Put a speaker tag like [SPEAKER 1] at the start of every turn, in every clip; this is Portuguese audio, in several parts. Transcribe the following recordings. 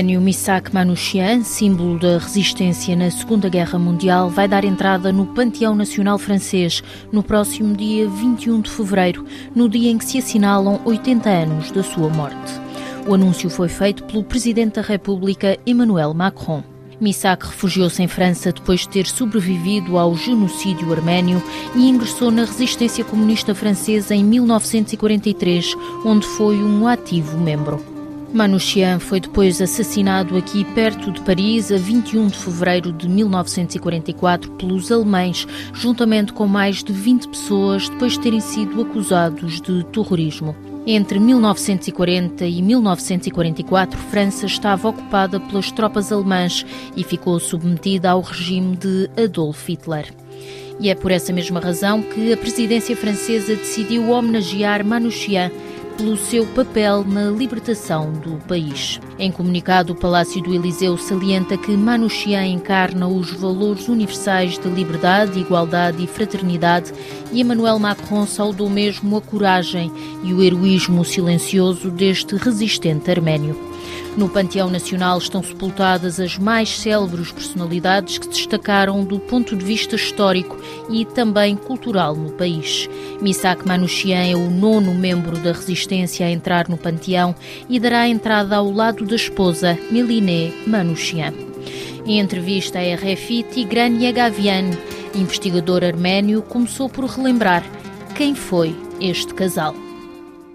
[SPEAKER 1] arménio Misak Manouchian, símbolo da resistência na Segunda Guerra Mundial, vai dar entrada no Panteão Nacional Francês no próximo dia 21 de fevereiro, no dia em que se assinalam 80 anos da sua morte. O anúncio foi feito pelo Presidente da República, Emmanuel Macron. Misak refugiou-se em França depois de ter sobrevivido ao genocídio arménio e ingressou na resistência comunista francesa em 1943, onde foi um ativo membro. Manouchian foi depois assassinado aqui perto de Paris a 21 de fevereiro de 1944 pelos alemães, juntamente com mais de 20 pessoas depois de terem sido acusados de terrorismo. Entre 1940 e 1944, França estava ocupada pelas tropas alemãs e ficou submetida ao regime de Adolf Hitler. E é por essa mesma razão que a presidência francesa decidiu homenagear Manouchian pelo seu papel na libertação do país. Em comunicado, o Palácio do Eliseu salienta que Manouchian encarna os valores universais de liberdade, igualdade e fraternidade e Emmanuel Macron saudou mesmo a coragem e o heroísmo silencioso deste resistente arménio. No Panteão Nacional estão sepultadas as mais célebres personalidades que destacaram do ponto de vista histórico e também cultural no país. Misak Manouchian é o nono membro da resistência a entrar no Panteão e dará entrada ao lado da esposa, Miliné Manouchian. Em entrevista à RFI, Tigran Yagavian, investigador arménio, começou por relembrar quem foi este casal.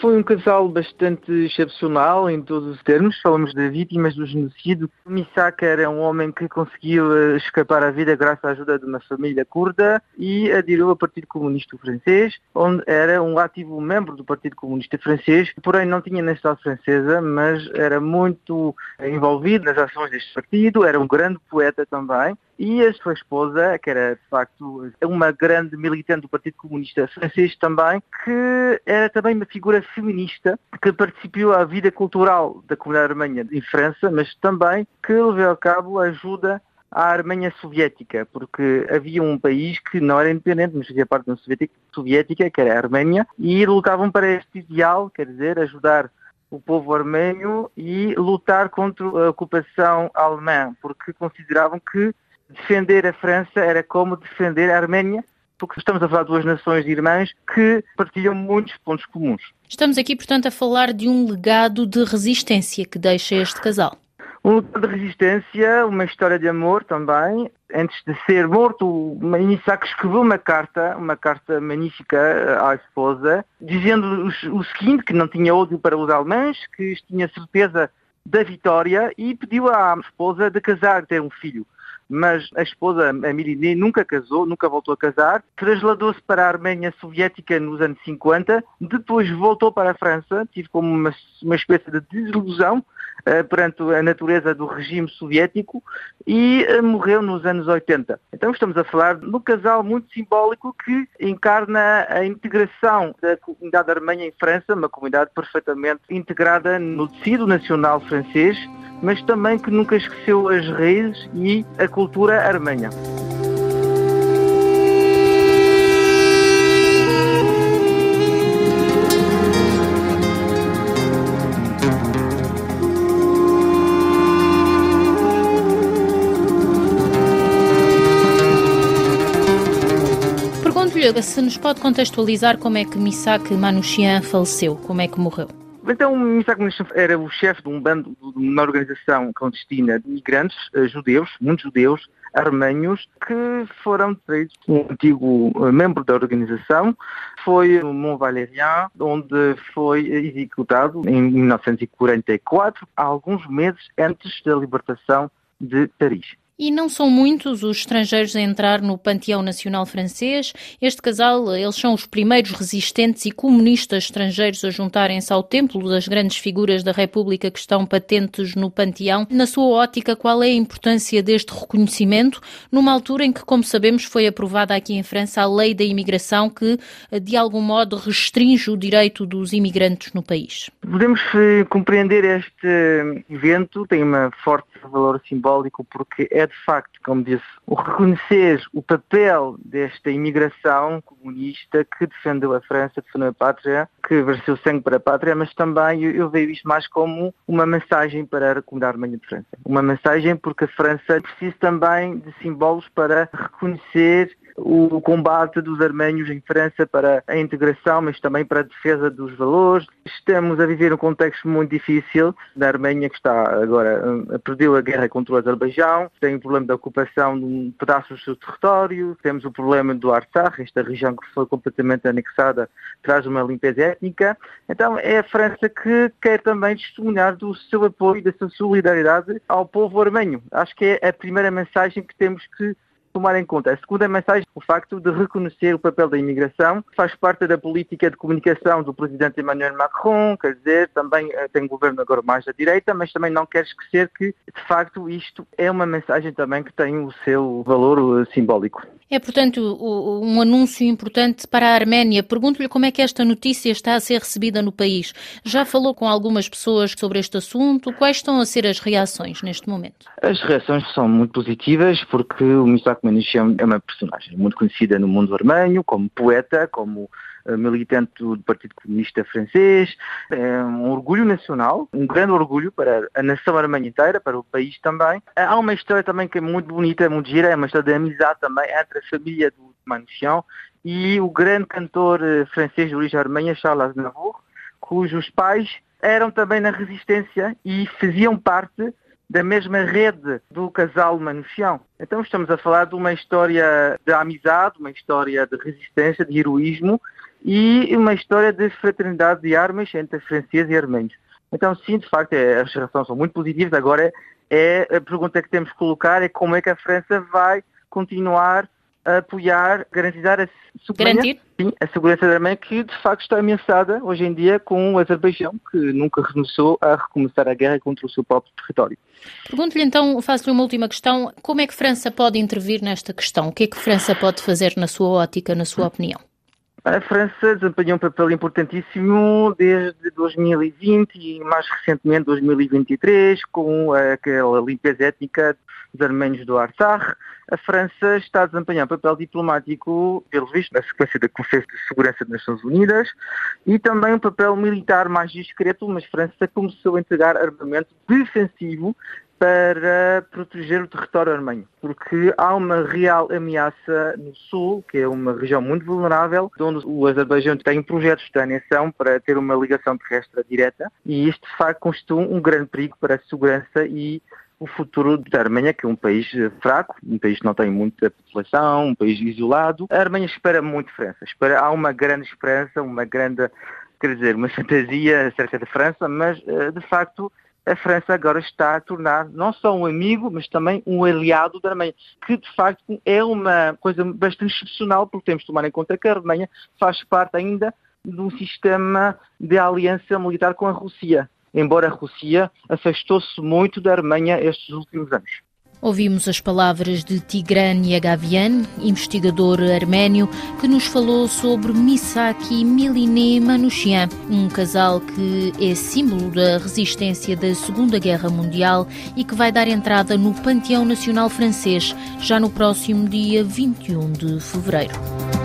[SPEAKER 2] Foi um casal bastante excepcional em todos os termos. Falamos de vítimas do genocídio. Misaka era um homem que conseguiu eh, escapar à vida graças à ajuda de uma família curda e aderiu ao Partido Comunista Francês, onde era um ativo membro do Partido Comunista Francês, porém não tinha nacionalidade francesa, mas era muito envolvido nas ações deste partido, era um grande poeta também e a sua esposa, que era de facto uma grande militante do Partido Comunista Francês também, que era também uma figura feminista que participou à vida cultural da comunidade armênia em França, mas também que levou a cabo a ajuda à Arménia soviética, porque havia um país que não era independente, mas fazia parte da União Soviética, que era a Arménia, e lutavam para este ideal, quer dizer, ajudar o povo armênio e lutar contra a ocupação alemã, porque consideravam que defender a França era como defender a Arménia, porque estamos a falar de duas nações irmãs que partilham muitos pontos comuns.
[SPEAKER 1] Estamos aqui, portanto, a falar de um legado de resistência que deixa este casal.
[SPEAKER 2] Um legado de resistência, uma história de amor também. Antes de ser morto, Isaac escreveu uma carta, uma carta magnífica à esposa, dizendo o seguinte, que não tinha ódio para os alemães, que tinha certeza da vitória e pediu à esposa de casar, ter um filho mas a esposa, a Miriné, nunca casou, nunca voltou a casar, trasladou-se para a Arménia Soviética nos anos 50, depois voltou para a França, tive como uma, uma espécie de desilusão uh, perante a natureza do regime soviético e uh, morreu nos anos 80. Então estamos a falar de um casal muito simbólico que encarna a integração da comunidade armênia em França, uma comunidade perfeitamente integrada no tecido nacional francês, mas também que nunca esqueceu as raízes e a cultura armênia.
[SPEAKER 1] Se nos pode contextualizar como é que Misak Manouchian faleceu, como é que morreu.
[SPEAKER 2] Então, Misak Manouchian era o chefe de um bando, de uma organização clandestina de migrantes uh, judeus, muitos judeus, armênios, que foram traídos. Um antigo uh, membro da organização foi no Mont Valérien, onde foi executado em 1944, alguns meses antes da libertação de Paris.
[SPEAKER 1] E não são muitos os estrangeiros a entrar no panteão nacional francês. Este casal, eles são os primeiros resistentes e comunistas estrangeiros a juntarem-se ao templo das grandes figuras da República que estão patentes no panteão. Na sua ótica, qual é a importância deste reconhecimento numa altura em que, como sabemos, foi aprovada aqui em França a lei da imigração que, de algum modo, restringe o direito dos imigrantes no país?
[SPEAKER 2] Podemos eh, compreender este evento, tem um forte valor simbólico porque é de facto, como disse, o reconhecer o papel desta imigração comunista que defendeu a França, defendeu a pátria, que verseu sangue para a pátria, mas também eu, eu vejo isto mais como uma mensagem para a comunidade armênia de França. Uma mensagem porque a França precisa também de símbolos para reconhecer o combate dos arménios em França para a integração, mas também para a defesa dos valores. Estamos a viver um contexto muito difícil da Arménia, que está agora, eh, perdeu a guerra contra o Azerbaijão, tem o problema da ocupação de um pedaço do seu território, temos o problema do Artsakh, esta região que foi completamente anexada, traz uma limpeza étnica. Então é a França que quer também testemunhar do seu apoio, da sua solidariedade ao povo armênio. Acho que é a primeira mensagem que temos que tomar em conta. A segunda mensagem, o facto de reconhecer o papel da imigração, faz parte da política de comunicação do presidente Emmanuel Macron, quer dizer, também eh, tem governo agora mais à direita, mas também não quer esquecer que, de facto, isto é uma mensagem também que tem o seu valor eh, simbólico.
[SPEAKER 1] É, portanto, um anúncio importante para a Arménia. Pergunto-lhe como é que esta notícia está a ser recebida no país. Já falou com algumas pessoas sobre este assunto? Quais estão a ser as reações neste momento?
[SPEAKER 2] As reações são muito positivas porque o Misak Manouchian é uma personagem muito conhecida no mundo armênio, como poeta, como militante do Partido Comunista Francês. É um orgulho nacional, um grande orgulho para a nação armênia inteira, para o país também. Há uma história também que é muito bonita, muito gira, é uma história de amizade também entre a família do Manouchian e o grande cantor eh, francês de origem armênia, Charles Aznavour, cujos pais eram também na resistência e faziam parte da mesma rede do casal Manouchian. Então estamos a falar de uma história de amizade, uma história de resistência, de heroísmo e uma história de fraternidade de armas entre franceses e armênios. Então, sim, de facto, é, as relações são muito positivas. Agora, é, a pergunta que temos que colocar é como é que a França vai continuar a apoiar, garantizar a segurança, sim, a segurança da Arménia, que de facto está ameaçada hoje em dia com o Azerbaijão, que nunca renunciou a recomeçar a guerra contra o seu próprio território.
[SPEAKER 1] Pergunto-lhe então, faço-lhe uma última questão, como é que a França pode intervir nesta questão? O que é que a França pode fazer na sua ótica, na sua opinião?
[SPEAKER 2] A França desempenhou um papel importantíssimo desde 2020 e mais recentemente 2023 com aquela limpeza étnica dos armênios do Artsakh. A França está a desempenhar um papel diplomático, pelo visto, na sequência da Conferência de Segurança das Nações Unidas e também um papel militar mais discreto, mas a França começou a entregar armamento defensivo para proteger o território armênio, porque há uma real ameaça no sul, que é uma região muito vulnerável, onde o Azerbaijão tem projetos de anexação para ter uma ligação terrestre direta, e isto de facto constitui um grande perigo para a segurança e o futuro da Arménia, que é um país fraco, um país que não tem muita população, um país isolado. A Arménia espera muito França, espera, há uma grande esperança, uma grande, quer dizer, uma fantasia acerca da França, mas eh, de facto a França agora está a tornar não só um amigo, mas também um aliado da Alemanha, que de facto é uma coisa bastante excepcional, porque temos de tomar em conta que a Alemanha faz parte ainda de um sistema de aliança militar com a Rússia, embora a Rússia afastou-se muito da Alemanha estes últimos anos.
[SPEAKER 1] Ouvimos as palavras de Tigran Yagavian, investigador arménio, que nos falou sobre Misaki Miline Manouchian, um casal que é símbolo da resistência da Segunda Guerra Mundial e que vai dar entrada no Panteão Nacional Francês já no próximo dia 21 de fevereiro.